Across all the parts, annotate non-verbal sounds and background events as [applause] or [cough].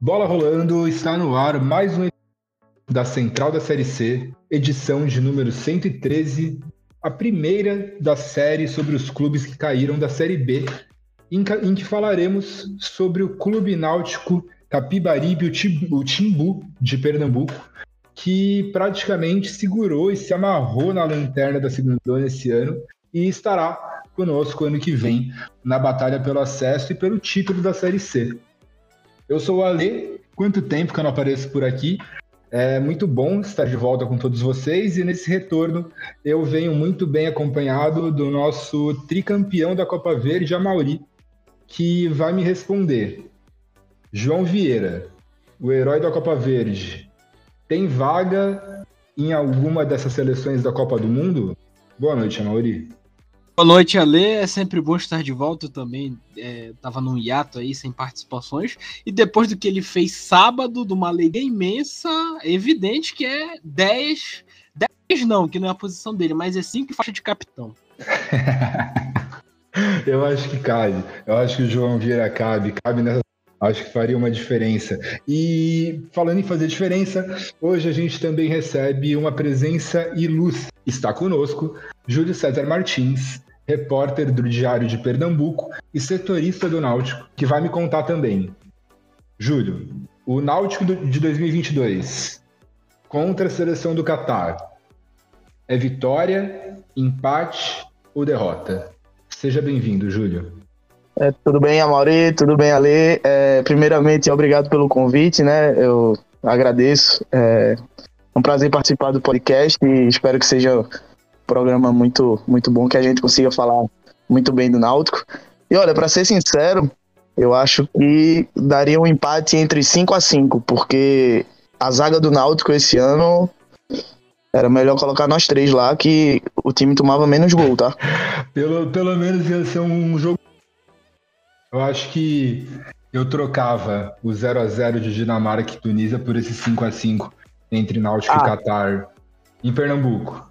Bola rolando, está no ar mais um da Central da Série C, edição de número 113, a primeira da série sobre os clubes que caíram da Série B, em, que falaremos sobre o Clube Náutico Capibaribe, Timbu de Pernambuco, que praticamente segurou e se amarrou na lanterna da segunda esse ano e estará conosco ano que vem na batalha pelo acesso e pelo título da Série C. Eu sou o Ale, quanto tempo que eu não apareço por aqui? É muito bom estar de volta com todos vocês e nesse retorno eu venho muito bem acompanhado do nosso tricampeão da Copa Verde, Amauri, que vai me responder. João Vieira, o herói da Copa Verde, tem vaga em alguma dessas seleções da Copa do Mundo? Boa noite, Amauri. Boa noite, Ale. É sempre bom estar de volta. Eu também é, num hiato aí, sem participações. E depois do que ele fez sábado, de uma alegria imensa, é evidente que é 10. 10 não, que não é a posição dele, mas é 5 faixa de capitão. [laughs] Eu acho que cabe. Eu acho que o João Vieira cabe. Cabe nessa acho que faria uma diferença. E falando em fazer diferença, hoje a gente também recebe uma presença ilustre. Está conosco Júlio César Martins, repórter do Diário de Pernambuco e setorista do Náutico, que vai me contar também. Júlio, o Náutico de 2022 contra a seleção do Catar é vitória, empate ou derrota? Seja bem-vindo, Júlio. É, tudo bem, Amaury? Tudo bem, Ale? É, primeiramente, obrigado pelo convite, né? Eu agradeço. É um prazer participar do podcast e espero que seja programa muito, muito bom, que a gente consiga falar muito bem do Náutico. E olha, para ser sincero, eu acho que daria um empate entre 5 a 5 porque a zaga do Náutico esse ano era melhor colocar nós três lá, que o time tomava menos gol, tá? [laughs] pelo, pelo menos ia ser um jogo. Eu acho que eu trocava o 0 a 0 de Dinamarca e Tunísia por esse 5 a 5 entre Náutico ah. e Catar em Pernambuco.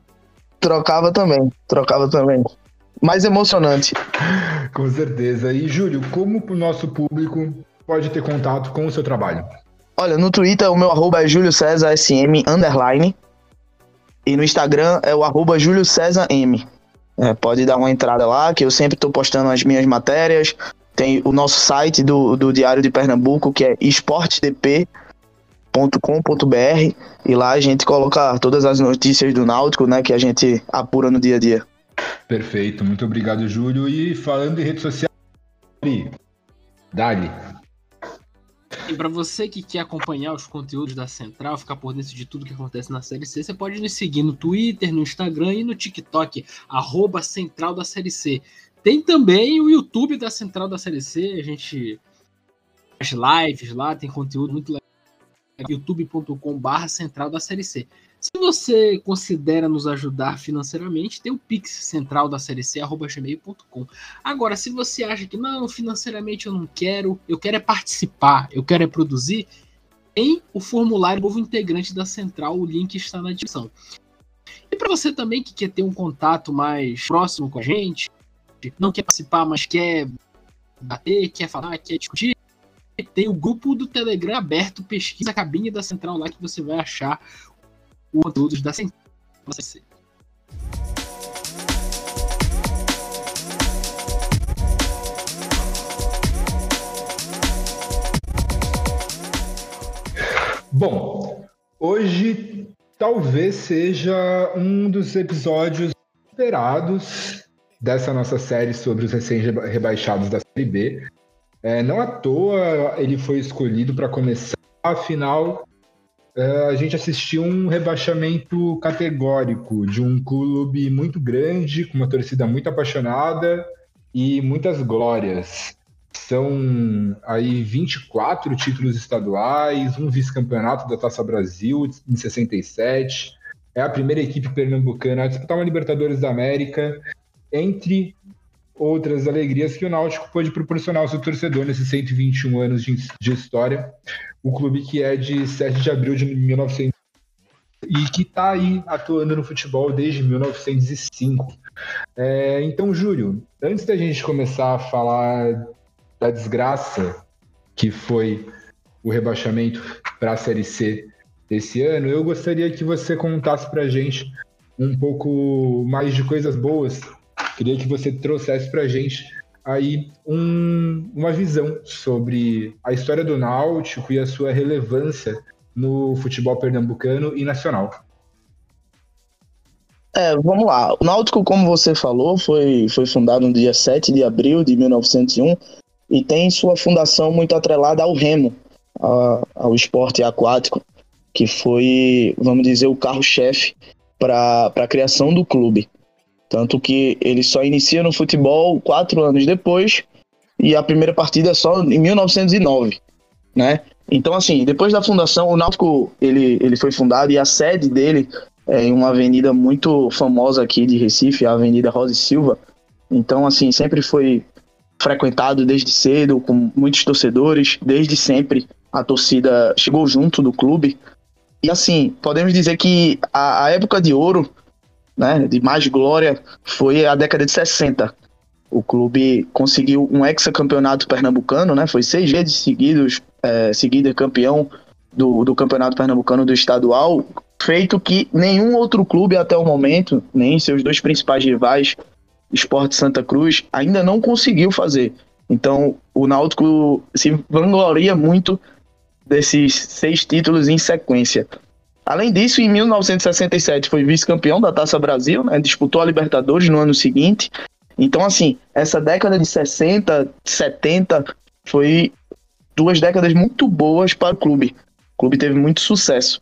Trocava também, trocava também. Mais emocionante. [laughs] com certeza. E, Júlio, como o nosso público pode ter contato com o seu trabalho? Olha, no Twitter o meu arroba é Júlio César SM underline. E no Instagram é o arroba Júlio César M. É, pode dar uma entrada lá, que eu sempre estou postando as minhas matérias. Tem o nosso site do, do Diário de Pernambuco, que é esportedp.com náutico.com.br e lá a gente coloca todas as notícias do Náutico, né, que a gente apura no dia a dia. Perfeito, muito obrigado, Júlio. E falando em rede social, Dali. E para você que quer acompanhar os conteúdos da Central, ficar por dentro de tudo que acontece na Série C, você pode nos seguir no Twitter, no Instagram e no TikTok, arroba Central da Série C. Tem também o YouTube da Central da Série C, a gente faz lives lá, tem conteúdo muito legal youtube.com/barra central da série C. Se você considera nos ajudar financeiramente, tem o Pix central da série C, arroba gmail.com. Agora, se você acha que não, financeiramente eu não quero, eu quero é participar, eu quero é produzir, tem o formulário novo integrante da central, o link está na descrição. E para você também que quer ter um contato mais próximo com a gente, não quer participar, mas quer bater, quer falar, quer discutir, tem o grupo do Telegram aberto, pesquisa a cabine da central lá que você vai achar o conteúdo da central. Bom, hoje talvez seja um dos episódios esperados dessa nossa série sobre os recém-rebaixados da Série B. É, não à toa ele foi escolhido para começar, afinal é, a gente assistiu um rebaixamento categórico de um clube muito grande, com uma torcida muito apaixonada e muitas glórias. São aí 24 títulos estaduais, um vice-campeonato da Taça Brasil em 67. É a primeira equipe pernambucana a disputar uma Libertadores da América, entre outras alegrias que o Náutico pôde proporcionar ao seu torcedor nesses 121 anos de, de história. O clube que é de 7 de abril de 1900 e que está aí atuando no futebol desde 1905. É, então, Júlio, antes da gente começar a falar da desgraça que foi o rebaixamento para a Série C desse ano, eu gostaria que você contasse para a gente um pouco mais de coisas boas. Queria que você trouxesse para a gente aí um, uma visão sobre a história do Náutico e a sua relevância no futebol pernambucano e nacional. É, vamos lá. O Náutico, como você falou, foi, foi fundado no dia 7 de abril de 1901 e tem sua fundação muito atrelada ao remo, a, ao esporte aquático, que foi, vamos dizer, o carro-chefe para a criação do clube. Tanto que ele só inicia no futebol quatro anos depois e a primeira partida é só em 1909, né? Então, assim, depois da fundação, o Náutico ele, ele foi fundado e a sede dele é em uma avenida muito famosa aqui de Recife, a Avenida Rosa e Silva. Então, assim, sempre foi frequentado desde cedo, com muitos torcedores, desde sempre a torcida chegou junto do clube. E assim, podemos dizer que a, a época de ouro né, de mais glória foi a década de 60. O clube conseguiu um hexacampeonato pernambucano, né? Foi seis vezes seguidos, é, seguida campeão do, do campeonato pernambucano do estadual, feito que nenhum outro clube até o momento, nem seus dois principais rivais, Esporte Santa Cruz, ainda não conseguiu fazer. Então, o Náutico se vangloria muito desses seis títulos em sequência. Além disso, em 1967 foi vice-campeão da Taça Brasil, né? disputou a Libertadores no ano seguinte. Então, assim, essa década de 60, 70 foi duas décadas muito boas para o clube. O clube teve muito sucesso.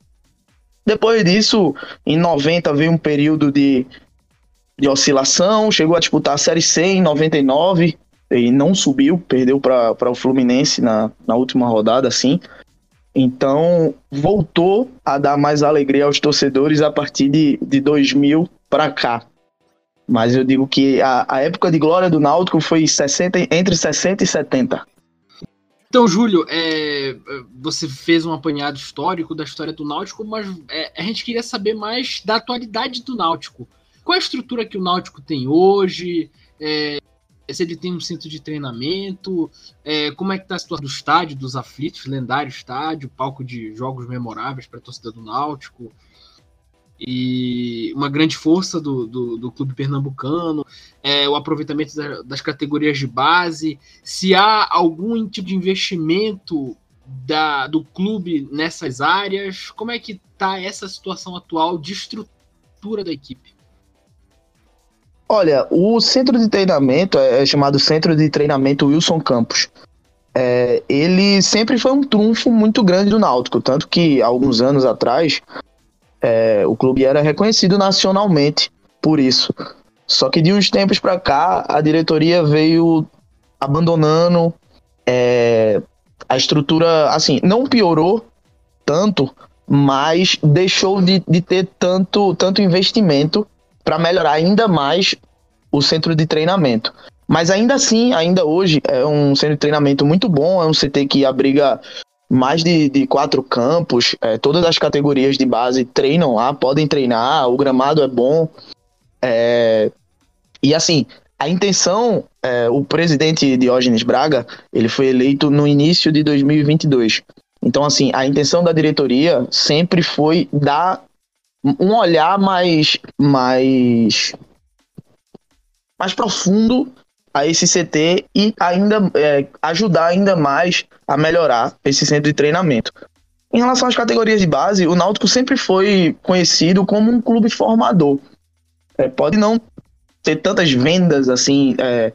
Depois disso, em 90 veio um período de, de oscilação, chegou a disputar a Série C em 99 e não subiu, perdeu para o Fluminense na, na última rodada, assim. Então, voltou a dar mais alegria aos torcedores a partir de, de 2000 para cá. Mas eu digo que a, a, época de glória do Náutico foi 60, entre 60 e 70. Então, Júlio, é, você fez um apanhado histórico da história do Náutico, mas é, a gente queria saber mais da atualidade do Náutico. Qual a estrutura que o Náutico tem hoje? É, se ele tem um centro de treinamento, é, como é que está a situação do estádio, dos aflitos, lendário estádio, palco de jogos memoráveis para a torcida do Náutico, e uma grande força do, do, do clube pernambucano, é, o aproveitamento da, das categorias de base, se há algum tipo de investimento da, do clube nessas áreas, como é que está essa situação atual de estrutura da equipe? Olha, o centro de treinamento é, é chamado Centro de Treinamento Wilson Campos. É, ele sempre foi um trunfo muito grande do Náutico, tanto que alguns anos atrás é, o clube era reconhecido nacionalmente por isso. Só que de uns tempos para cá a diretoria veio abandonando é, a estrutura, assim, não piorou tanto, mas deixou de, de ter tanto, tanto investimento para melhorar ainda mais o centro de treinamento. Mas ainda assim, ainda hoje, é um centro de treinamento muito bom, é um CT que abriga mais de, de quatro campos, é, todas as categorias de base treinam lá, podem treinar, o gramado é bom. É, e assim, a intenção, é, o presidente Diógenes Braga, ele foi eleito no início de 2022. Então, assim, a intenção da diretoria sempre foi dar um olhar mais, mais, mais profundo a esse CT e ainda é, ajudar ainda mais a melhorar esse centro de treinamento. Em relação às categorias de base, o Náutico sempre foi conhecido como um clube formador. É, pode não ter tantas vendas assim é,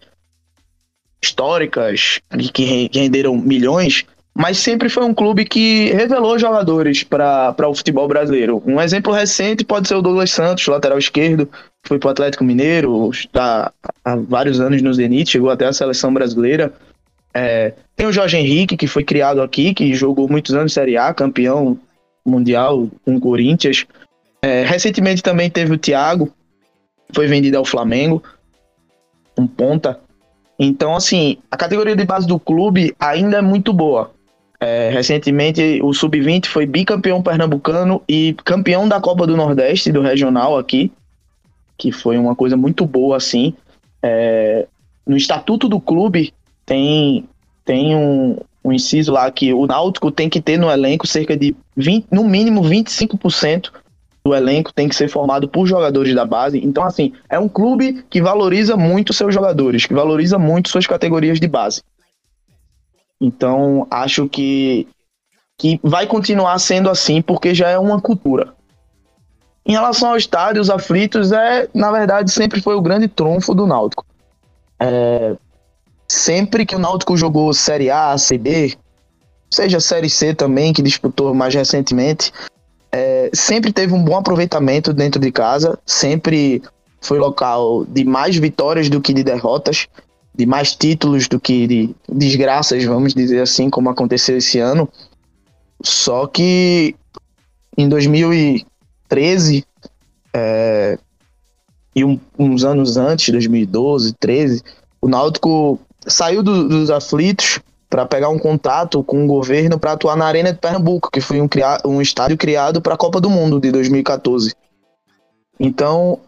históricas que renderam milhões, mas sempre foi um clube que revelou jogadores para o futebol brasileiro. Um exemplo recente pode ser o Douglas Santos, lateral esquerdo, foi para o Atlético Mineiro, está há vários anos no Zenit, chegou até a seleção brasileira. É, tem o Jorge Henrique, que foi criado aqui, que jogou muitos anos Série A, campeão mundial com o Corinthians. É, recentemente também teve o Thiago, foi vendido ao Flamengo, um ponta. Então, assim, a categoria de base do clube ainda é muito boa. É, recentemente, o Sub-20 foi bicampeão pernambucano e campeão da Copa do Nordeste, do regional aqui, que foi uma coisa muito boa, assim. É, no estatuto do clube tem, tem um, um inciso lá que o Náutico tem que ter no elenco cerca de 20, no mínimo 25% do elenco tem que ser formado por jogadores da base. Então, assim, é um clube que valoriza muito seus jogadores, que valoriza muito suas categorias de base. Então, acho que, que vai continuar sendo assim, porque já é uma cultura. Em relação ao estádio, os aflitos, é, na verdade, sempre foi o grande trunfo do Náutico. É, sempre que o Náutico jogou Série A, B, seja Série C também, que disputou mais recentemente, é, sempre teve um bom aproveitamento dentro de casa, sempre foi local de mais vitórias do que de derrotas, de mais títulos do que de desgraças, vamos dizer assim, como aconteceu esse ano. Só que em 2013 é, e um, uns anos antes, 2012, 13, o Náutico saiu do, dos aflitos para pegar um contato com o governo para atuar na Arena de Pernambuco, que foi um, um estádio criado para a Copa do Mundo de 2014. Então,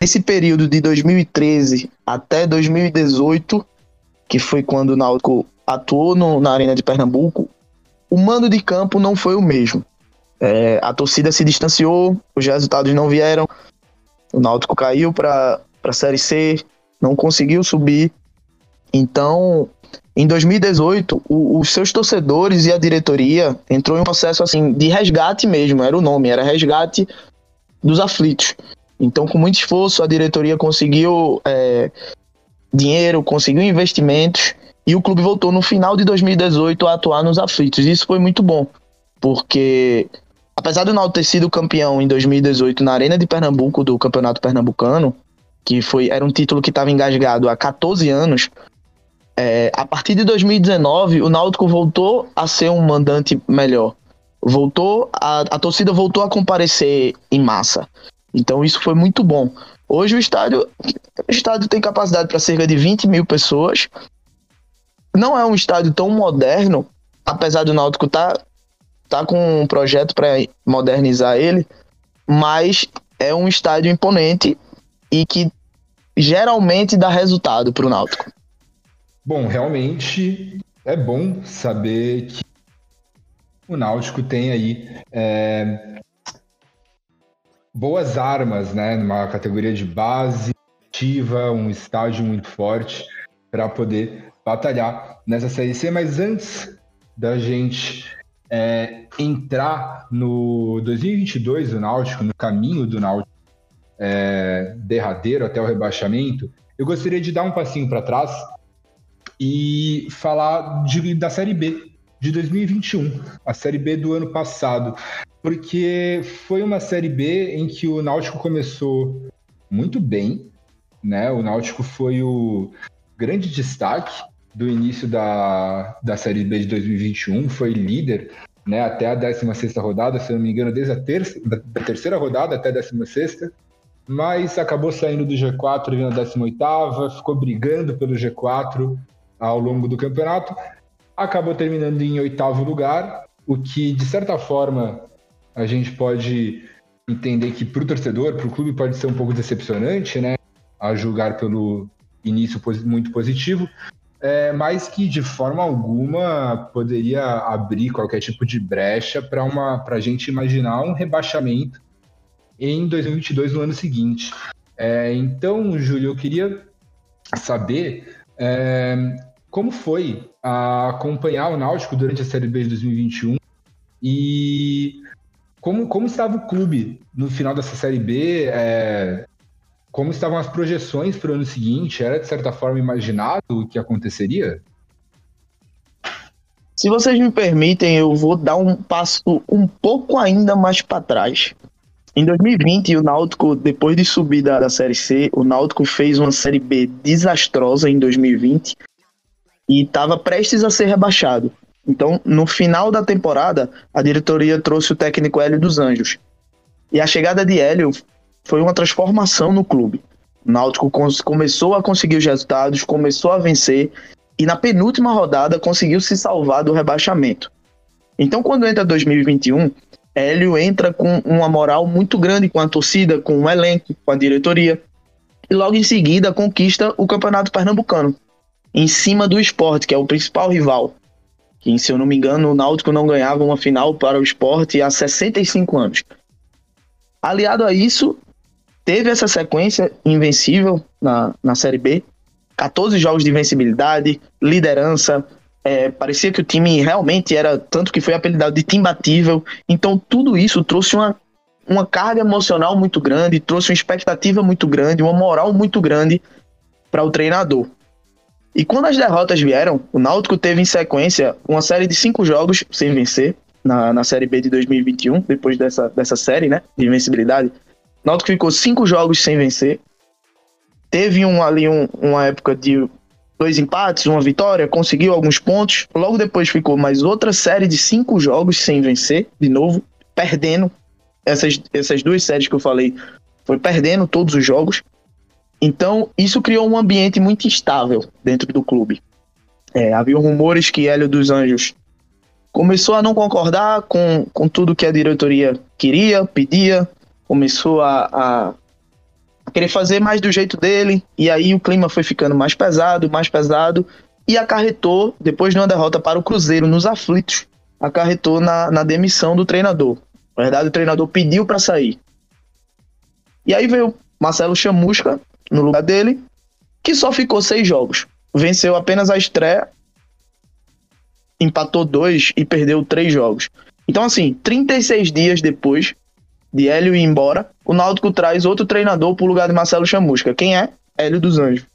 nesse período de 2013 até 2018, que foi quando o Náutico atuou no, na Arena de Pernambuco, o mando de campo não foi o mesmo. É, a torcida se distanciou, os resultados não vieram, o Náutico caiu para a Série C, não conseguiu subir então, em 2018, o, os seus torcedores e a diretoria entrou em um processo assim de resgate mesmo, era o nome, era resgate dos aflitos. Então, com muito esforço, a diretoria conseguiu é, dinheiro, conseguiu investimentos e o clube voltou no final de 2018 a atuar nos aflitos. Isso foi muito bom, porque apesar do Náutico ter sido campeão em 2018 na Arena de Pernambuco do Campeonato Pernambucano, que foi era um título que estava engasgado há 14 anos, é, a partir de 2019, o Náutico voltou a ser um mandante melhor. Voltou, a, a torcida voltou a comparecer em massa. Então isso foi muito bom. Hoje o estádio, o estádio tem capacidade para cerca de 20 mil pessoas. Não é um estádio tão moderno, apesar do Náutico tá, tá com um projeto para modernizar ele, mas é um estádio imponente e que geralmente dá resultado para o Náutico. Bom, realmente é bom saber que o Náutico tem aí é, boas armas, né? Numa categoria de base ativa, um estágio muito forte para poder batalhar nessa Série C. Mas antes da gente é, entrar no 2022 do Náutico, no caminho do Náutico é, derradeiro até o rebaixamento, eu gostaria de dar um passinho para trás e falar de, da Série B de 2021, a Série B do ano passado, porque foi uma Série B em que o Náutico começou muito bem, né? O Náutico foi o grande destaque do início da, da Série B de 2021, foi líder né, até a 16 rodada, se não me engano, desde a terça, da, terceira rodada até a 16 mas acabou saindo do G4 e na 18 ficou brigando pelo G4 ao longo do campeonato, acabou terminando em oitavo lugar, o que de certa forma a gente pode entender que para o torcedor, para o clube pode ser um pouco decepcionante, né? A julgar pelo início muito positivo, é, mas que de forma alguma poderia abrir qualquer tipo de brecha para uma para a gente imaginar um rebaixamento em 2022 no ano seguinte. É, então, Júlio, eu queria saber é, como foi acompanhar o Náutico durante a Série B de 2021 e como, como estava o clube no final dessa Série B? É, como estavam as projeções para o ano seguinte? Era, de certa forma, imaginado o que aconteceria? Se vocês me permitem, eu vou dar um passo um pouco ainda mais para trás. Em 2020, o Náutico, depois de subir da, da Série C, o Náutico fez uma Série B desastrosa em 2020, e estava prestes a ser rebaixado. Então, no final da temporada, a diretoria trouxe o técnico Hélio dos Anjos. E a chegada de Hélio foi uma transformação no clube. O Náutico começou a conseguir os resultados, começou a vencer e na penúltima rodada conseguiu se salvar do rebaixamento. Então, quando entra 2021, Hélio entra com uma moral muito grande com a torcida, com o elenco, com a diretoria. E logo em seguida conquista o Campeonato Pernambucano em cima do esporte, que é o principal rival. Que, se eu não me engano, o Náutico não ganhava uma final para o esporte há 65 anos. Aliado a isso, teve essa sequência invencível na, na Série B. 14 jogos de invencibilidade, liderança. É, parecia que o time realmente era, tanto que foi apelidado de time batível. Então, tudo isso trouxe uma, uma carga emocional muito grande, trouxe uma expectativa muito grande, uma moral muito grande para o treinador. E quando as derrotas vieram, o Náutico teve em sequência uma série de cinco jogos sem vencer na, na Série B de 2021, depois dessa, dessa série né, de invencibilidade. O Náutico ficou cinco jogos sem vencer. Teve um, ali um, uma época de dois empates, uma vitória, conseguiu alguns pontos. Logo depois ficou mais outra série de cinco jogos sem vencer, de novo, perdendo. Essas, essas duas séries que eu falei, foi perdendo todos os jogos. Então, isso criou um ambiente muito instável dentro do clube. É, havia rumores que Hélio dos Anjos começou a não concordar com, com tudo que a diretoria queria, pedia, começou a, a, querer fazer mais do jeito dele, e aí o clima foi ficando mais pesado, mais pesado, e acarretou, depois de uma derrota para o Cruzeiro nos aflitos, acarretou na, na demissão do treinador. Na verdade, o treinador pediu para sair. E aí veio Marcelo Chamusca no lugar dele, que só ficou seis jogos. Venceu apenas a estreia, empatou dois e perdeu três jogos. Então, assim, 36 dias depois de Hélio ir embora, o Náutico traz outro treinador para o lugar de Marcelo Chamusca. Quem é? Hélio dos Anjos.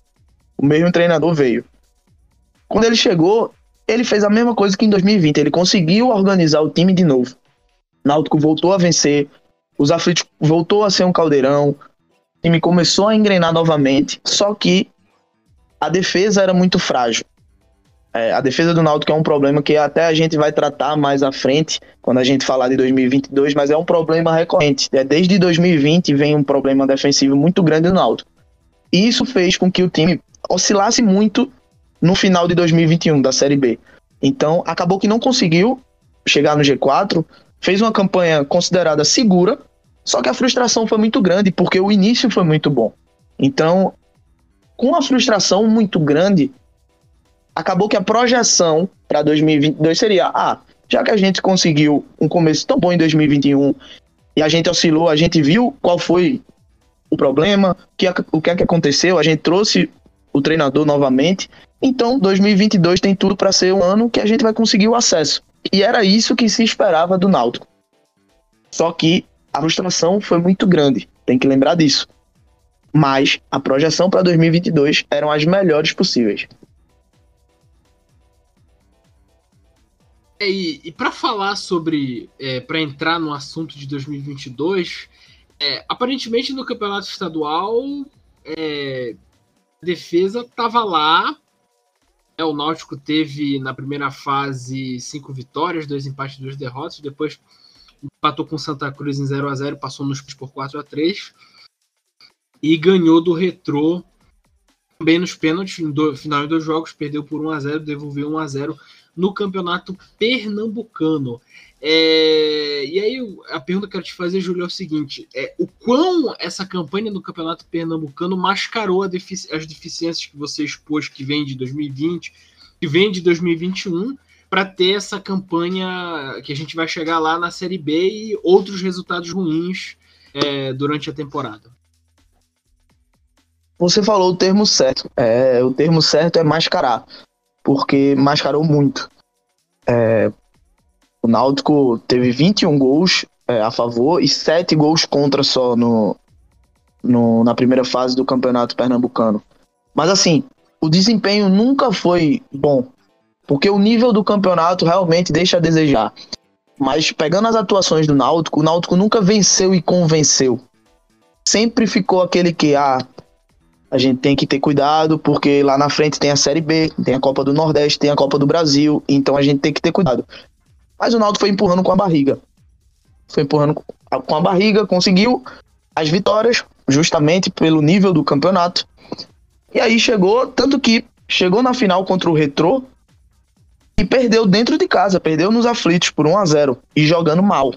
O mesmo treinador veio. Quando ele chegou, ele fez a mesma coisa que em 2020. Ele conseguiu organizar o time de novo. Náutico voltou a vencer, os aflitos voltou a ser um caldeirão, time começou a engrenar novamente, só que a defesa era muito frágil. É, a defesa do Náutico é um problema que até a gente vai tratar mais à frente, quando a gente falar de 2022, mas é um problema recorrente. É, desde 2020 vem um problema defensivo muito grande do Náutico. E isso fez com que o time oscilasse muito no final de 2021 da Série B. Então, acabou que não conseguiu chegar no G4, fez uma campanha considerada segura, só que a frustração foi muito grande, porque o início foi muito bom. Então, com a frustração muito grande, acabou que a projeção para 2022 seria: ah, já que a gente conseguiu um começo tão bom em 2021 e a gente oscilou, a gente viu qual foi o problema, o que, o que é que aconteceu, a gente trouxe o treinador novamente. Então, 2022 tem tudo para ser um ano que a gente vai conseguir o acesso. E era isso que se esperava do Náutico. Só que a frustração foi muito grande, tem que lembrar disso. Mas a projeção para 2022 eram as melhores possíveis. É, e, e para falar sobre, é, para entrar no assunto de 2022, é, aparentemente no campeonato estadual é, a defesa estava lá. É, o Náutico teve na primeira fase cinco vitórias, dois empates, duas derrotas. Depois empatou com Santa Cruz em 0 a 0 passou nos por 4 a 3 e ganhou do Retrô também nos pênaltis, no final dos jogos, perdeu por 1 a 0 devolveu 1 a 0 no campeonato pernambucano. É, e aí a pergunta que eu quero te fazer, Júlio, é o seguinte: é, o quão essa campanha no campeonato pernambucano mascarou defici as deficiências que você expôs que vem de 2020, que vem de 2021, para ter essa campanha que a gente vai chegar lá na Série B e outros resultados ruins é, durante a temporada. Você falou o termo certo. É, o termo certo é mascarar, porque mascarou muito. É, o Náutico teve 21 gols é, a favor e 7 gols contra só no, no, na primeira fase do campeonato pernambucano. Mas assim, o desempenho nunca foi bom porque o nível do campeonato realmente deixa a desejar. Mas pegando as atuações do Náutico, o Náutico nunca venceu e convenceu. Sempre ficou aquele que, ah, a gente tem que ter cuidado, porque lá na frente tem a Série B, tem a Copa do Nordeste, tem a Copa do Brasil, então a gente tem que ter cuidado. Mas o Náutico foi empurrando com a barriga. Foi empurrando com a barriga, conseguiu as vitórias, justamente pelo nível do campeonato. E aí chegou, tanto que chegou na final contra o Retrô, e perdeu dentro de casa, perdeu nos aflitos por 1 a 0 e jogando mal.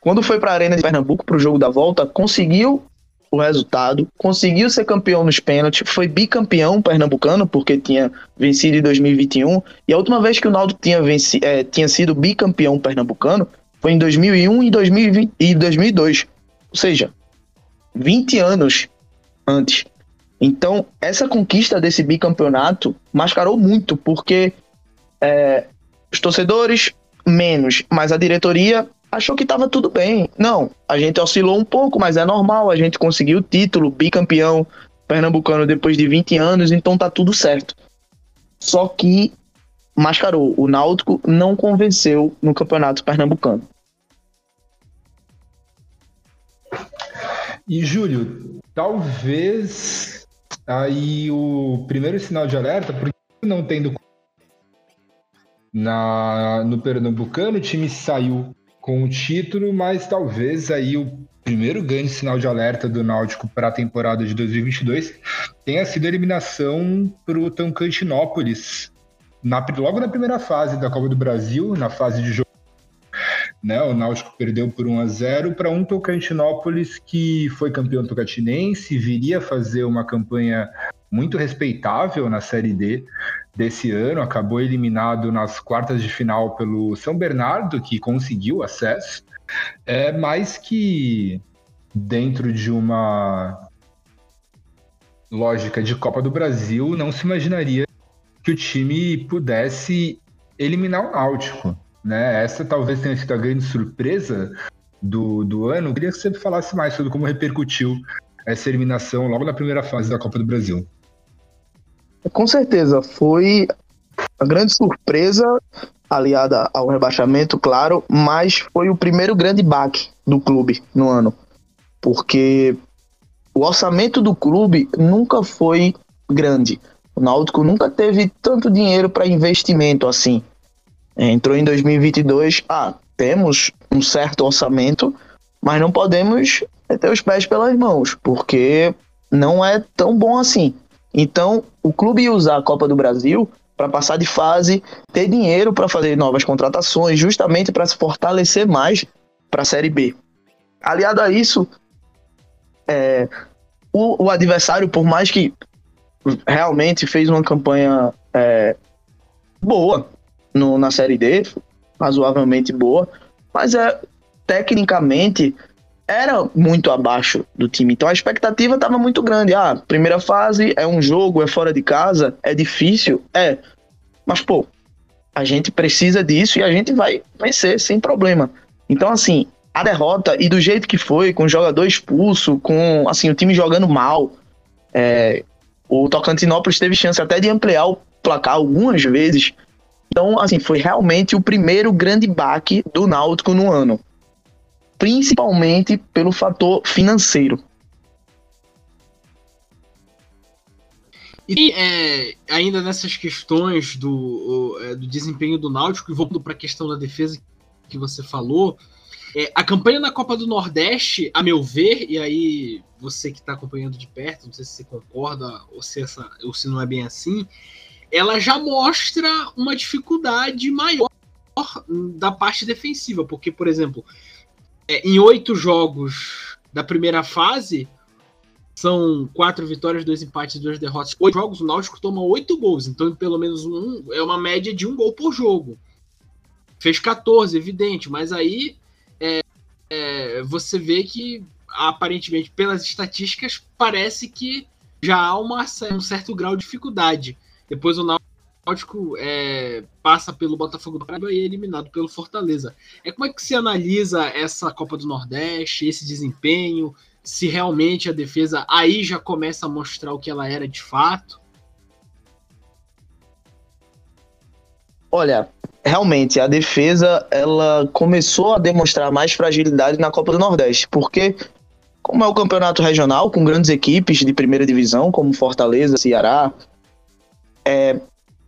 Quando foi para a Arena de Pernambuco para o jogo da volta, conseguiu o resultado, conseguiu ser campeão nos pênaltis, foi bicampeão pernambucano, porque tinha vencido em 2021, e a última vez que o Náutico tinha, venci, é, tinha sido bicampeão pernambucano foi em 2001 e, 2020, e 2002, ou seja, 20 anos antes. Então, essa conquista desse bicampeonato mascarou muito, porque é, os torcedores, menos, mas a diretoria achou que estava tudo bem. Não, a gente oscilou um pouco, mas é normal, a gente conseguiu o título, bicampeão pernambucano depois de 20 anos, então tá tudo certo. Só que mascarou, o Náutico não convenceu no campeonato pernambucano. E Júlio, talvez aí o primeiro sinal de alerta, porque não tendo na, no Pernambucano, o time saiu com o título, mas talvez aí o primeiro grande sinal de alerta do Náutico para a temporada de 2022 tenha sido a eliminação para o Tocantinópolis, na, logo na primeira fase da Copa do Brasil, na fase de jogo. Né, o Náutico perdeu por 1 a 0 para um Tocantinópolis que foi campeão tocatinense, viria fazer uma campanha muito respeitável na Série D desse ano, acabou eliminado nas quartas de final pelo São Bernardo, que conseguiu acesso, é mais que dentro de uma lógica de Copa do Brasil, não se imaginaria que o time pudesse eliminar o Náutico. Né? Essa talvez tenha sido a grande surpresa do, do ano. Eu queria que você falasse mais sobre como repercutiu essa eliminação logo na primeira fase da Copa do Brasil. Com certeza, foi a grande surpresa aliada ao rebaixamento, claro, mas foi o primeiro grande baque do clube no ano, porque o orçamento do clube nunca foi grande. O Náutico nunca teve tanto dinheiro para investimento assim. Entrou em 2022, ah, temos um certo orçamento, mas não podemos ter os pés pelas mãos, porque não é tão bom assim. Então, o clube ia usar a Copa do Brasil para passar de fase, ter dinheiro para fazer novas contratações, justamente para se fortalecer mais para a Série B. Aliado a isso, é, o, o, adversário, por mais que realmente fez uma campanha é, boa no, na Série D, razoavelmente boa, mas é tecnicamente era muito abaixo do time. Então a expectativa estava muito grande. Ah, primeira fase é um jogo, é fora de casa, é difícil, é. Mas pô, a gente precisa disso e a gente vai vencer sem problema. Então assim, a derrota e do jeito que foi, com o jogador expulso, com assim o time jogando mal, é, o Tocantinópolis teve chance até de ampliar o placar algumas vezes. Então, assim, foi realmente o primeiro grande baque do Náutico no ano principalmente pelo fator financeiro. E é, ainda nessas questões do, é, do desempenho do Náutico, e voltando para a questão da defesa que você falou, é, a campanha na Copa do Nordeste, a meu ver, e aí você que está acompanhando de perto, não sei se você concorda ou se, essa, ou se não é bem assim, ela já mostra uma dificuldade maior da parte defensiva, porque, por exemplo, é, em oito jogos da primeira fase, são quatro vitórias, dois empates duas derrotas. Oito jogos, o Náutico toma oito gols, então pelo menos um é uma média de um gol por jogo. Fez 14, evidente, mas aí é, é, você vê que aparentemente pelas estatísticas parece que já há uma, um certo grau de dificuldade. Depois o Náutico é, passa pelo Botafogo do Paraíba e é eliminado pelo Fortaleza. É como é que se analisa essa Copa do Nordeste, esse desempenho, se realmente a defesa aí já começa a mostrar o que ela era de fato? Olha, realmente a defesa ela começou a demonstrar mais fragilidade na Copa do Nordeste, porque como é o campeonato regional com grandes equipes de primeira divisão como Fortaleza, Ceará, é,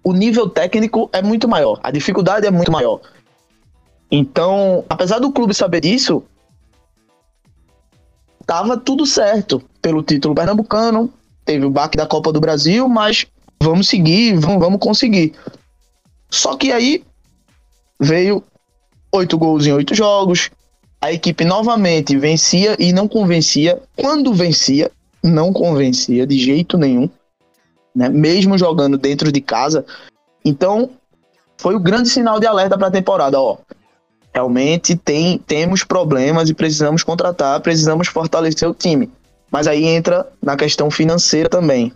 o nível técnico é muito maior, a dificuldade é muito maior. Então, apesar do clube saber disso, tava tudo certo pelo título pernambucano, teve o baque da Copa do Brasil, mas vamos seguir, vamos, vamos conseguir. Só que aí veio oito gols em oito jogos, a equipe novamente vencia e não convencia. Quando vencia, não convencia de jeito nenhum, né? Mesmo jogando dentro de casa. Então, foi o grande sinal de alerta para a temporada, ó. Realmente tem, temos problemas e precisamos contratar, precisamos fortalecer o time. Mas aí entra na questão financeira também.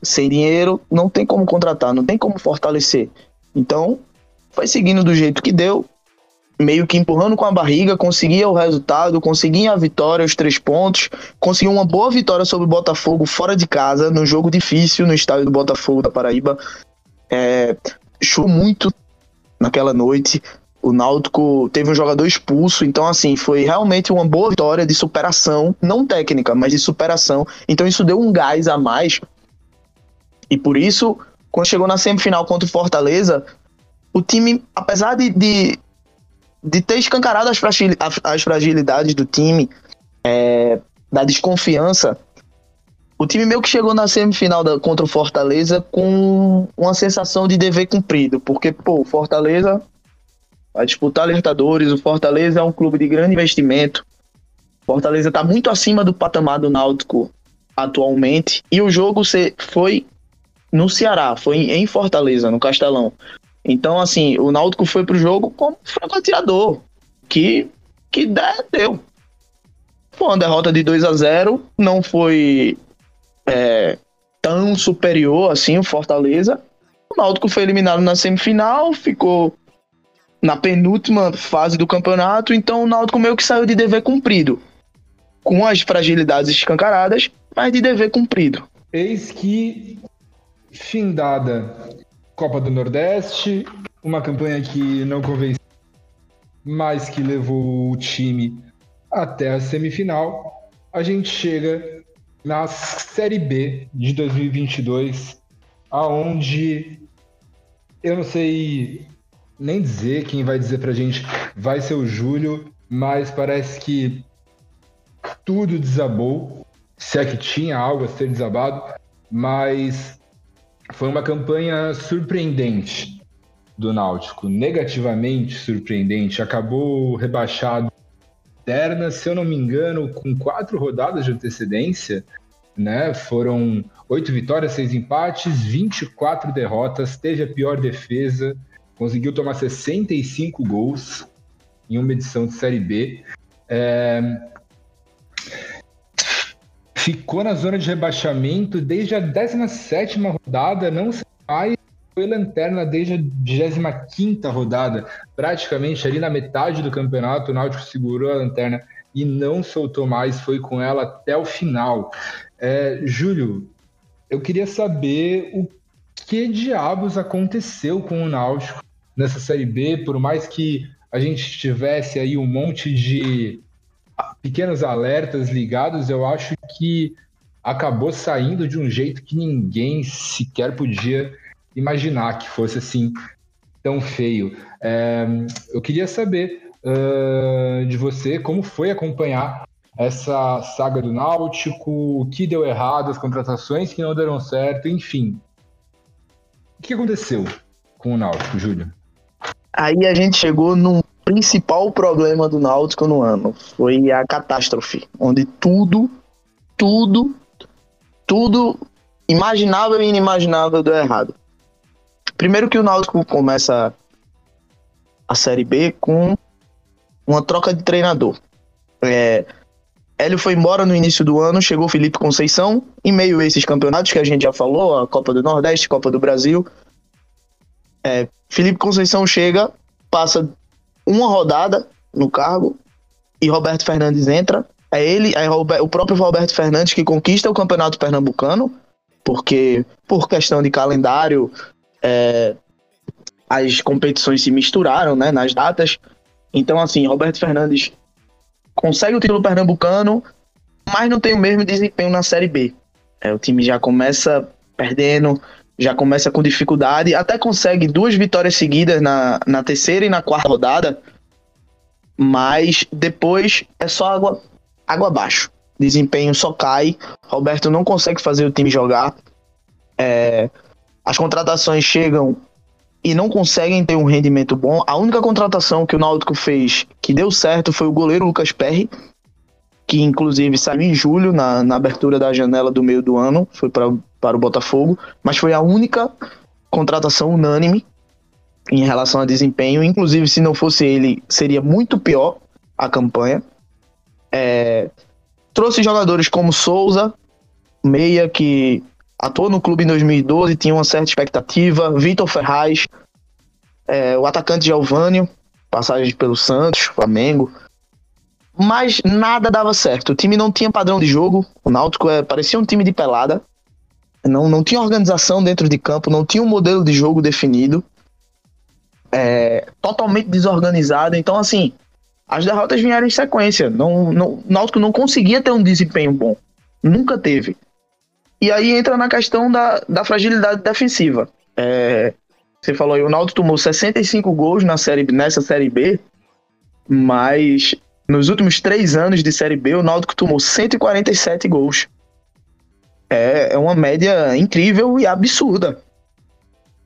Sem dinheiro, não tem como contratar, não tem como fortalecer. Então, foi seguindo do jeito que deu, meio que empurrando com a barriga, conseguia o resultado, conseguia a vitória, os três pontos, conseguiu uma boa vitória sobre o Botafogo fora de casa, no jogo difícil no estádio do Botafogo da Paraíba. É, choveu muito naquela noite. O Náutico teve um jogador expulso, então assim, foi realmente uma boa vitória de superação, não técnica, mas de superação. Então isso deu um gás a mais. E por isso, quando chegou na semifinal contra o Fortaleza, o time, apesar de, de, de ter escancarado as, as fragilidades do time, é, da desconfiança, o time meio que chegou na semifinal da, contra o Fortaleza com uma sensação de dever cumprido, porque, pô, o Fortaleza vai disputar Libertadores, o Fortaleza é um clube de grande investimento, o Fortaleza está muito acima do patamar do Náutico atualmente, e o jogo foi no Ceará, foi em Fortaleza, no Castelão. Então, assim, o Náutico foi pro jogo como franco atirador, que, que der, deu. Foi uma derrota de 2 a 0 não foi é, tão superior assim o Fortaleza. O Náutico foi eliminado na semifinal, ficou na penúltima fase do campeonato, então o Náutico meio que saiu de dever cumprido. Com as fragilidades escancaradas, mas de dever cumprido. Eis que, findada Copa do Nordeste, uma campanha que não convenceu, mas que levou o time até a semifinal, a gente chega na Série B de 2022, aonde eu não sei nem dizer quem vai dizer pra gente vai ser o Júlio, mas parece que tudo desabou, se é que tinha algo a ser desabado, mas foi uma campanha surpreendente do Náutico, negativamente surpreendente, acabou rebaixado Terna, se eu não me engano, com quatro rodadas de antecedência, né? Foram oito vitórias, seis empates, 24 derrotas, teve a pior defesa, conseguiu tomar 65 gols em uma edição de Série B. É... Ficou na zona de rebaixamento desde a 17 rodada, não se mais foi lanterna desde a 25 rodada, praticamente ali na metade do campeonato, o Náutico segurou a lanterna e não soltou mais, foi com ela até o final. É, Júlio, eu queria saber o que diabos aconteceu com o Náutico nessa Série B, por mais que a gente tivesse aí um monte de pequenos alertas ligados, eu acho que acabou saindo de um jeito que ninguém sequer podia imaginar que fosse assim tão feio. É, eu queria saber uh, de você como foi acompanhar essa saga do Náutico, o que deu errado, as contratações que não deram certo, enfim. O que aconteceu com o Náutico, Júlio? Aí a gente chegou no principal problema do Náutico no ano. Foi a catástrofe, onde tudo, tudo, tudo imaginável e inimaginável deu errado. Primeiro que o Náutico começa a Série B com uma troca de treinador. É, Hélio foi embora no início do ano, chegou Felipe Conceição, em meio a esses campeonatos que a gente já falou, a Copa do Nordeste, Copa do Brasil. É, Felipe Conceição chega, passa uma rodada no cargo e Roberto Fernandes entra. É ele, é o próprio Roberto Fernandes que conquista o Campeonato Pernambucano, porque por questão de calendário, é, as competições se misturaram né, nas datas. Então, assim, Roberto Fernandes consegue o título pernambucano, mas não tem o mesmo desempenho na Série B. É, o time já começa perdendo, já começa com dificuldade, até consegue duas vitórias seguidas na, na terceira e na quarta rodada, mas depois é só água, água abaixo. Desempenho só cai, Roberto não consegue fazer o time jogar. É, as contratações chegam e não conseguem ter um rendimento bom. A única contratação que o Náutico fez que deu certo foi o goleiro Lucas Perry, que inclusive saiu em julho, na, na abertura da janela do meio do ano, foi pra, para o Botafogo, mas foi a única contratação unânime em relação a desempenho. Inclusive, se não fosse ele, seria muito pior a campanha. É, trouxe jogadores como Souza, meia que atuou no clube em 2012, tinha uma certa expectativa. Vitor Ferraz, é, o atacante Giovânio, passagem pelo Santos, Flamengo. Mas nada dava certo. O time não tinha padrão de jogo. O Náutico é, parecia um time de pelada. Não, não tinha organização dentro de campo, não tinha um modelo de jogo definido. É, totalmente desorganizado. Então, assim, as derrotas vieram em sequência. Não, não, o Náutico não conseguia ter um desempenho bom. Nunca teve. E aí entra na questão da, da fragilidade defensiva. É, você falou aí, o Náutico tomou 65 gols na série, nessa Série B, mas nos últimos três anos de Série B, o Náutico tomou 147 gols. É, é uma média incrível e absurda.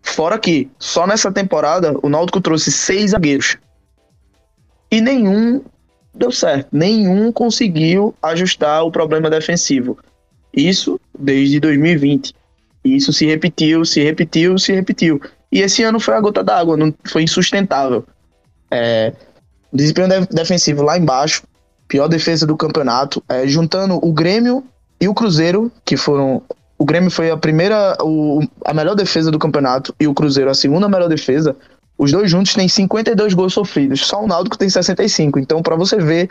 Fora que, só nessa temporada, o Náutico trouxe seis zagueiros. E nenhum deu certo. Nenhum conseguiu ajustar o problema defensivo. Isso desde 2020. E isso se repetiu, se repetiu, se repetiu. E esse ano foi a gota d'água, não foi insustentável. É, desempenho defensivo lá embaixo, pior defesa do campeonato, é, juntando o Grêmio e o Cruzeiro, que foram. O Grêmio foi a primeira, o, a melhor defesa do campeonato e o Cruzeiro a segunda melhor defesa. Os dois juntos têm 52 gols sofridos, só o Náutico tem 65. Então, para você ver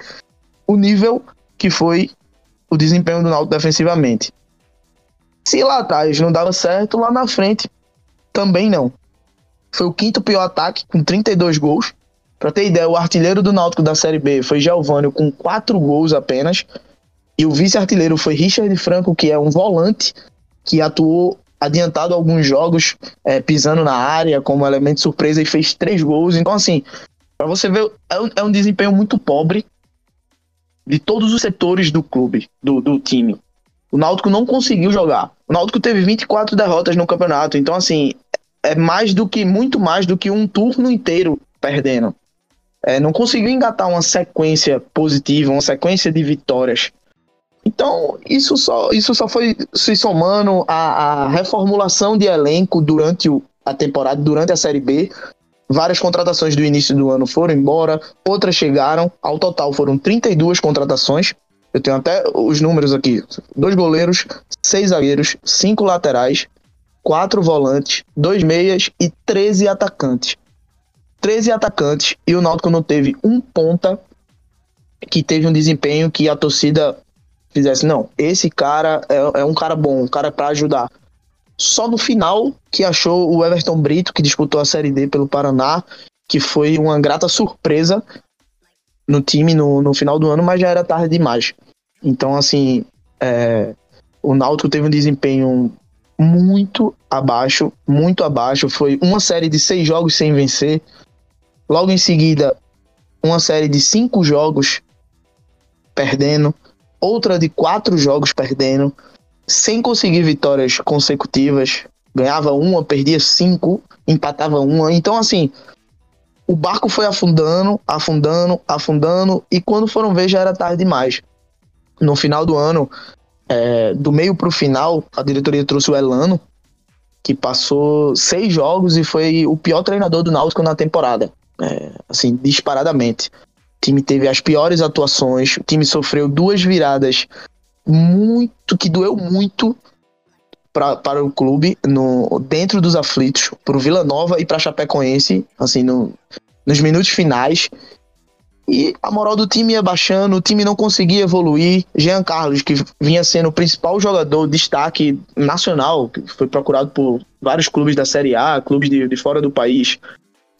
o nível que foi o desempenho do Náutico defensivamente. Se lá atrás não dava certo, lá na frente também não. Foi o quinto pior ataque, com 32 gols. Pra ter ideia, o artilheiro do Náutico da Série B foi Giovânio, com 4 gols apenas. E o vice-artilheiro foi Richard Franco, que é um volante que atuou adiantado alguns jogos, é, pisando na área como elemento surpresa e fez três gols. Então, assim, para você ver, é um, é um desempenho muito pobre de todos os setores do clube, do, do time. O Náutico não conseguiu jogar. O Náutico teve 24 derrotas no campeonato. Então, assim, é mais do que, muito mais do que um turno inteiro perdendo. É, não conseguiu engatar uma sequência positiva, uma sequência de vitórias. Então, isso só, isso só foi se somando à, à reformulação de elenco durante o, a temporada, durante a Série B, Várias contratações do início do ano foram embora, outras chegaram. Ao total foram 32 contratações. Eu tenho até os números aqui: dois goleiros, seis zagueiros, cinco laterais, quatro volantes, dois meias e 13 atacantes. 13 atacantes e o Náutico não teve um ponta que teve um desempenho que a torcida fizesse. Não, esse cara é, é um cara bom, um cara para ajudar. Só no final que achou o Everton Brito, que disputou a Série D pelo Paraná, que foi uma grata surpresa no time no, no final do ano, mas já era tarde demais. Então, assim, é, o Náutico teve um desempenho muito abaixo, muito abaixo. Foi uma série de seis jogos sem vencer. Logo em seguida, uma série de cinco jogos perdendo. Outra de quatro jogos perdendo sem conseguir vitórias consecutivas. Ganhava uma, perdia cinco, empatava uma. Então, assim, o barco foi afundando, afundando, afundando, e quando foram ver já era tarde demais. No final do ano, é, do meio para o final, a diretoria trouxe o Elano, que passou seis jogos e foi o pior treinador do Náutico na temporada. É, assim, disparadamente. O time teve as piores atuações, o time sofreu duas viradas muito, que doeu muito pra, para o clube no, dentro dos aflitos, para o Vila Nova e para Chapecoense, assim, no, nos minutos finais. E a moral do time ia baixando, o time não conseguia evoluir. Jean Carlos, que vinha sendo o principal jogador, destaque nacional, que foi procurado por vários clubes da Série A, clubes de, de fora do país,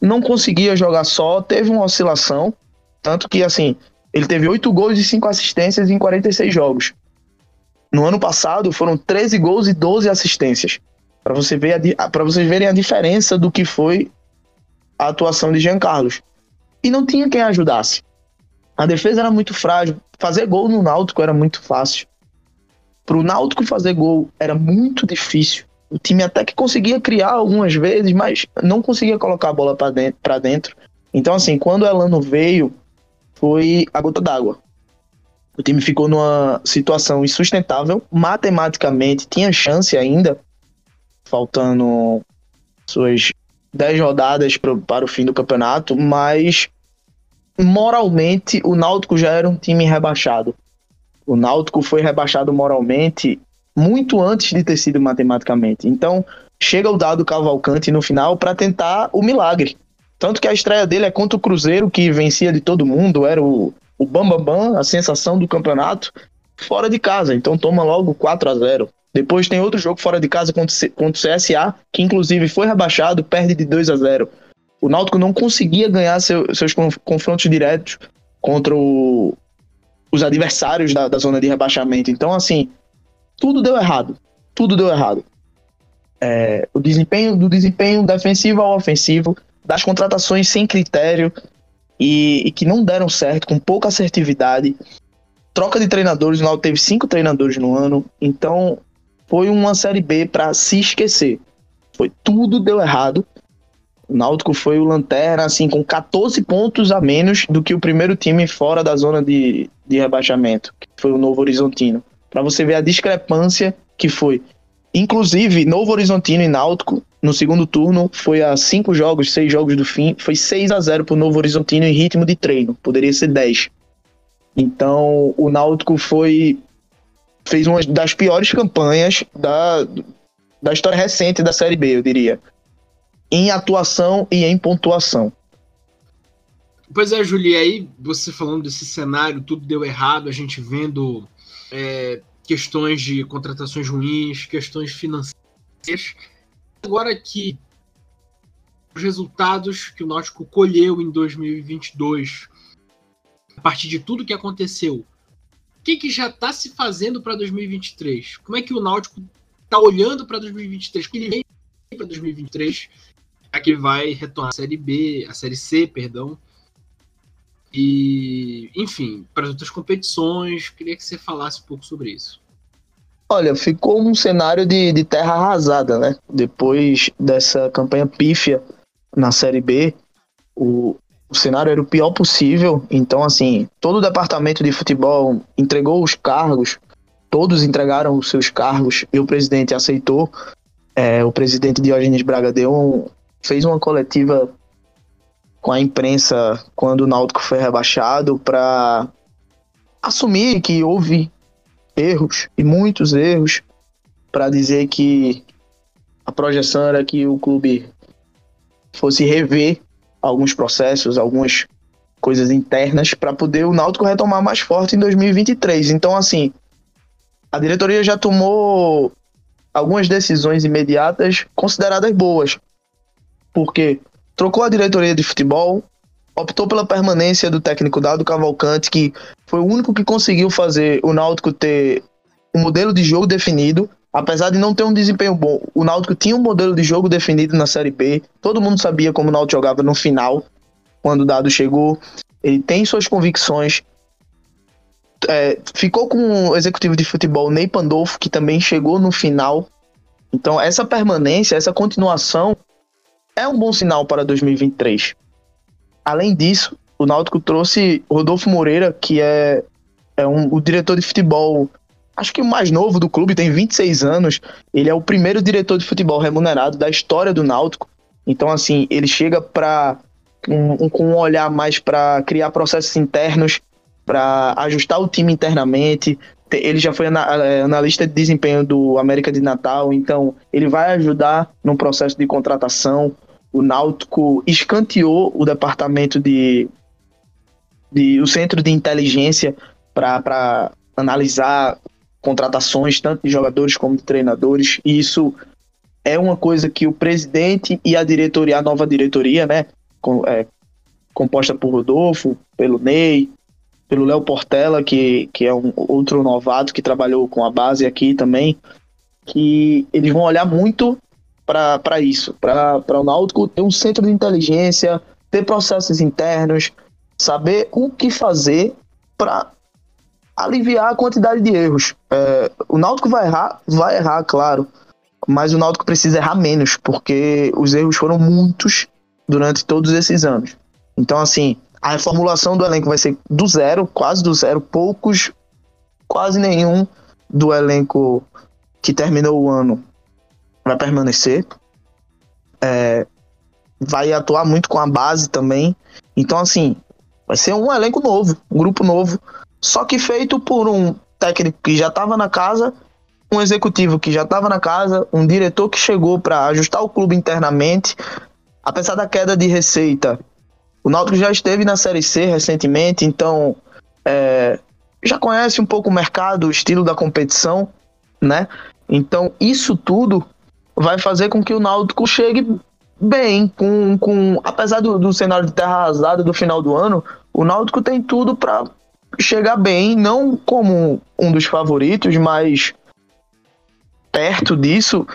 não conseguia jogar só, teve uma oscilação. Tanto que, assim, ele teve 8 gols e 5 assistências em 46 jogos. No ano passado foram 13 gols e 12 assistências. Para você ver para vocês verem a diferença do que foi a atuação de Jean Carlos. E não tinha quem ajudasse. A defesa era muito frágil. Fazer gol no Náutico era muito fácil. Para o Náutico fazer gol era muito difícil. o time até que conseguia criar algumas vezes, mas não conseguia colocar a bola para dentro, pra dentro. Então, assim, quando o Elano veio, foi a gota d'água. O time ficou numa situação insustentável, matematicamente tinha chance ainda, faltando suas 10 rodadas pro, para o fim do campeonato, mas moralmente o Náutico já era um time rebaixado. O Náutico foi rebaixado moralmente muito antes de ter sido matematicamente. Então, chega o dado Cavalcante no final para tentar o milagre. Tanto que a estreia dele é contra o Cruzeiro, que vencia de todo mundo, era o, o Bambambam, Bam Bam, a sensação do campeonato, fora de casa. Então toma logo 4 a 0 Depois tem outro jogo fora de casa contra, contra o CSA, que inclusive foi rebaixado, perde de 2 a 0 O Náutico não conseguia ganhar seu, seus confrontos diretos contra o, os adversários da, da zona de rebaixamento. Então, assim, tudo deu errado. Tudo deu errado. É, o desempenho do desempenho defensivo ao ofensivo, das contratações sem critério e, e, que não deram certo, com pouca assertividade. Troca de treinadores, o Náutico teve cinco treinadores no ano, então foi uma série B para se esquecer. Foi tudo deu errado. O Náutico foi o lanterna, assim, com 14 pontos a menos do que o primeiro time fora da zona de, de rebaixamento, que foi o Novo Horizontino. Para você ver a discrepância que foi. Inclusive, Novo Horizontino e Náutico, no segundo turno, foi a cinco jogos, seis jogos do fim, foi 6 a 0 para o Novo Horizontino em ritmo de treino. Poderia ser 10. Então, o Náutico foi fez uma das piores campanhas da, da história recente da Série B, eu diria. Em atuação e em pontuação. Pois é, Juli, aí você falando desse cenário, tudo deu errado, a gente vendo é, questões de contratações ruins, questões financeiras. Agora que os resultados que o Náutico colheu em 2022, a partir de tudo que aconteceu, o que, que já está se fazendo para 2023? Como é que o Náutico está olhando para 2023? O que ele vem para 2023? É que vai retornar a Série B, a Série C, perdão, e, enfim, para as outras competições. Queria que você falasse um pouco sobre isso. Olha, ficou um cenário de, de terra arrasada, né? Depois dessa campanha pífia na Série B, o, o cenário era o pior possível. Então, assim, todo o departamento de futebol entregou os cargos, todos entregaram os seus cargos e o presidente aceitou. É, o presidente Diógenes Braga deu um, fez uma coletiva com a imprensa quando o Náutico foi rebaixado para assumir que houve erros e muitos erros para dizer que a projeção era que o clube fosse rever alguns processos, algumas coisas internas para poder o Náutico retomar mais forte em 2023. Então, assim, a diretoria já tomou algumas decisões imediatas consideradas boas. Porque trocou a diretoria de futebol, optou pela permanência do técnico Dado Cavalcante, que foi o único que conseguiu fazer o Náutico ter um modelo de jogo definido, apesar de não ter um desempenho bom. O Náutico tinha um modelo de jogo definido na Série B, todo mundo sabia como o Náutico jogava no final, quando o Dado chegou. Ele tem suas convicções. É, ficou com o executivo de futebol Ney Pandolfo, que também chegou no final. Então, essa permanência, essa continuação é um bom sinal para 2023. Além disso, o Náutico trouxe Rodolfo Moreira, que é, é um, o diretor de futebol, acho que o mais novo do clube, tem 26 anos. Ele é o primeiro diretor de futebol remunerado da história do Náutico. Então, assim, ele chega para um, com um olhar mais para criar processos internos, para ajustar o time internamente. Ele já foi é, analista de desempenho do América de Natal, então ele vai ajudar no processo de contratação o Náutico escanteou o departamento de, de o centro de inteligência para analisar contratações tanto de jogadores como de treinadores. E isso é uma coisa que o presidente e a diretoria, a nova diretoria, né, com, é, composta por Rodolfo, pelo Ney, pelo Léo Portela, que, que é um outro novato que trabalhou com a base aqui também, que eles vão olhar muito para isso, para o Náutico ter um centro de inteligência, ter processos internos, saber o que fazer para aliviar a quantidade de erros. É, o Náutico vai errar, vai errar, claro, mas o Náutico precisa errar menos, porque os erros foram muitos durante todos esses anos. Então, assim, a reformulação do elenco vai ser do zero, quase do zero, poucos, quase nenhum do elenco que terminou o ano vai permanecer. É, vai atuar muito com a base também. Então, assim, vai ser um elenco novo, um grupo novo, só que feito por um técnico que já estava na casa, um executivo que já estava na casa, um diretor que chegou para ajustar o clube internamente. Apesar da queda de receita, o Náutico já esteve na Série C recentemente, então é, já conhece um pouco o mercado, o estilo da competição, né? Então isso tudo vai fazer com que o Náutico chegue bem, com, com apesar do, do cenário de terra arrasada do final do ano, o Náutico tem tudo para chegar bem, não como um dos favoritos, mas perto disso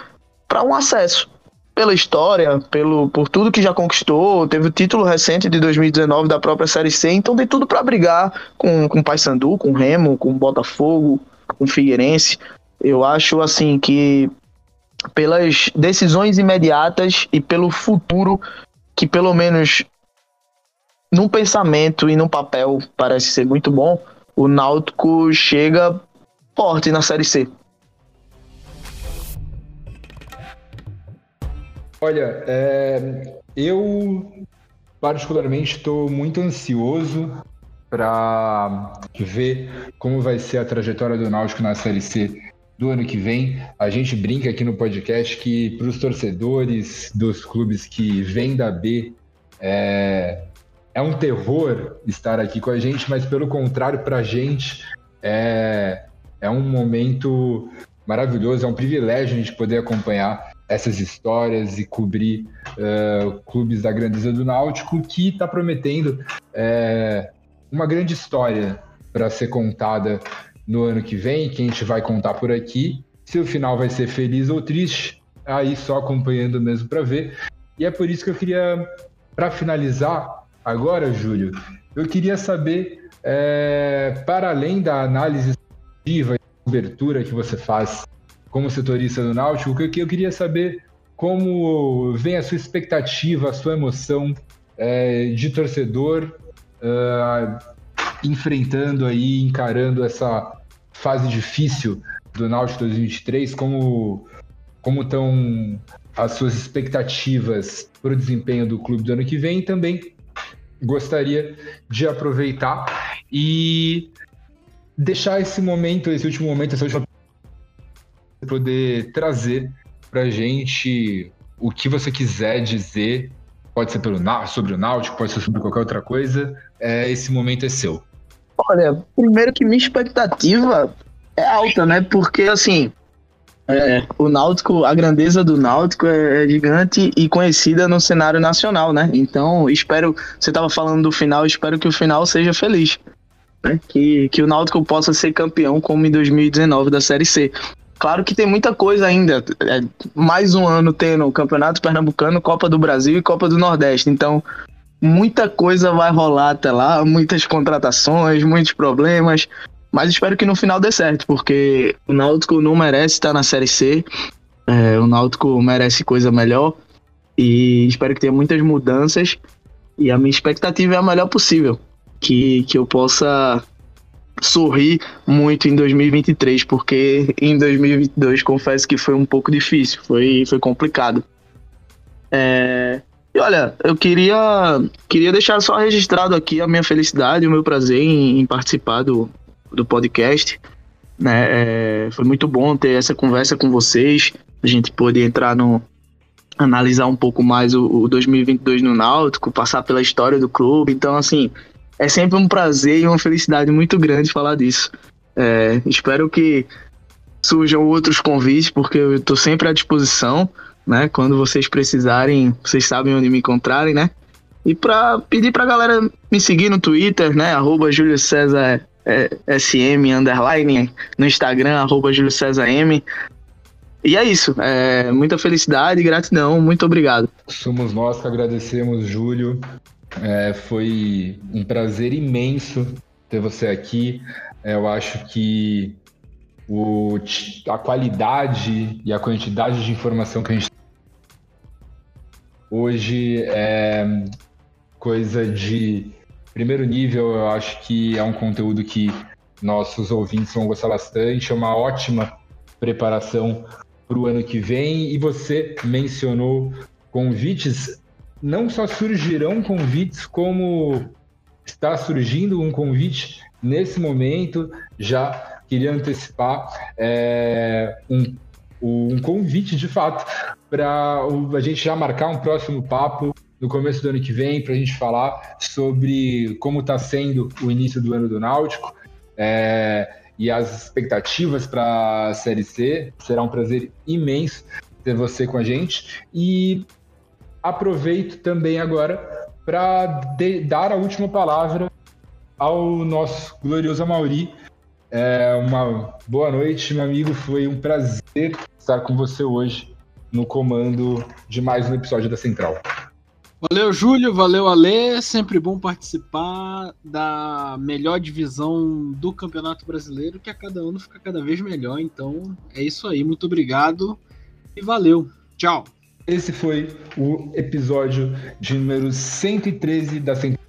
para um acesso. Pela história, pelo, por tudo que já conquistou, teve o título recente de 2019 da própria Série C, então tem tudo para brigar com com Paysandu, com Remo, com Botafogo, com Figueirense. Eu acho assim que pelas decisões imediatas e pelo futuro que pelo menos num pensamento e num papel parece ser muito bom, o Náutico chega forte na Série C. Olha, é, eu particularmente estou muito ansioso para ver como vai ser a trajetória do Náutico na Série C do ano que vem. A gente brinca aqui no podcast que para os torcedores dos clubes que vêm da B é, é um terror estar aqui com a gente, mas pelo contrário, para a gente é, é um momento maravilhoso, é um privilégio a gente poder acompanhar essas histórias e cobrir uh, clubes da grandeza do Náutico, que está prometendo é, uma grande história para ser contada no ano que vem, que a gente vai contar por aqui. Se o final vai ser feliz ou triste, aí só acompanhando mesmo para ver. E é por isso que eu queria, para finalizar agora, Júlio, eu queria saber, é, para além da análise e cobertura que você faz como setorista do Náutico, que eu queria saber como vem a sua expectativa, a sua emoção é, de torcedor uh, enfrentando aí, encarando essa fase difícil do Náutico 2023, como como estão as suas expectativas para o desempenho do clube do ano que vem e também gostaria de aproveitar e deixar esse momento, esse último momento, essa última poder trazer para gente o que você quiser dizer, pode ser pelo, sobre o Náutico, pode ser sobre qualquer outra coisa, é, esse momento é seu. Olha, primeiro que minha expectativa é alta, né? Porque assim, é, o Náutico, a grandeza do Náutico é, é, gigante e conhecida no cenário nacional, né? Então, espero. Você estava falando do final, espero que o final seja feliz. Né? Que, que o Náutico possa ser campeão como em 2019 da Série C. Claro que tem muita coisa ainda. É, mais um ano tendo o Campeonato Pernambucano, Copa do Brasil e Copa do Nordeste. Então, muita coisa vai rolar até lá, muitas contratações, muitos problemas. Mas espero que no final dê certo, porque o Náutico não merece estar na Série C. É, o Náutico merece coisa melhor. E espero que tenha muitas mudanças. E a minha expectativa é a melhor possível. Que, que eu possa sorrir muito em 2023, porque em 2022 confesso que foi um pouco difícil, foi, foi complicado. É, e olha, eu queria, queria deixar só registrado aqui a minha felicidade, o meu prazer em, em participar do, do podcast. Né? É, foi muito bom ter essa conversa com vocês, a gente poder entrar no. analisar um pouco mais o, o 2022 no Náutico, passar pela história do clube. Então, assim, é sempre um prazer e uma felicidade muito grande falar disso. É, espero que surjam outros convites, porque eu estou sempre à disposição, né? Quando vocês precisarem, vocês sabem onde me encontrarem, né? E para pedir para a galera me seguir no Twitter, né? Arroba Júlio César é, SM underline, no Instagram, arroba Júlio César M. E é isso. É, muita felicidade gratidão. Muito obrigado. Somos nós que agradecemos, Júlio. É, foi um prazer imenso ter você aqui. É, eu acho que o, a qualidade e a quantidade de informação que a gente hoje é coisa de primeiro nível. Eu acho que é um conteúdo que nossos ouvintes vão gostar bastante. É uma ótima preparação para o ano que vem. E você mencionou convites. Não só surgirão convites, como está surgindo um convite nesse momento. Já queria antecipar é, um, um convite de fato para a gente já marcar um próximo papo no começo do ano que vem para a gente falar sobre como está sendo o início do ano do Náutico. É, e as expectativas para a Série C. Será um prazer imenso ter você com a gente. E aproveito também agora para dar a última palavra ao nosso glorioso Mauri. É, uma boa noite, meu amigo. Foi um prazer estar com você hoje no comando de mais um episódio da Central. Valeu, Júlio. Valeu, Alê. Sempre bom participar da melhor divisão do Campeonato Brasileiro, que a cada ano fica cada vez melhor. Então, é isso aí. Muito obrigado e valeu. Tchau. Esse foi o episódio de número 113 da Central,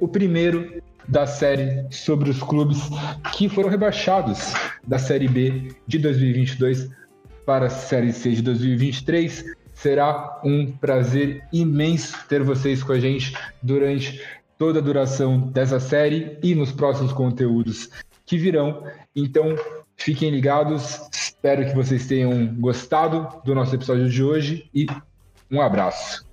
o primeiro da série sobre os clubes que foram rebaixados da Série B de 2022 para a Série C de 2023. Será um prazer imenso ter vocês com a gente durante toda a duração dessa série e nos próximos conteúdos que virão. Então, fiquem ligados. Espero que vocês tenham gostado do nosso episódio de hoje e um abraço.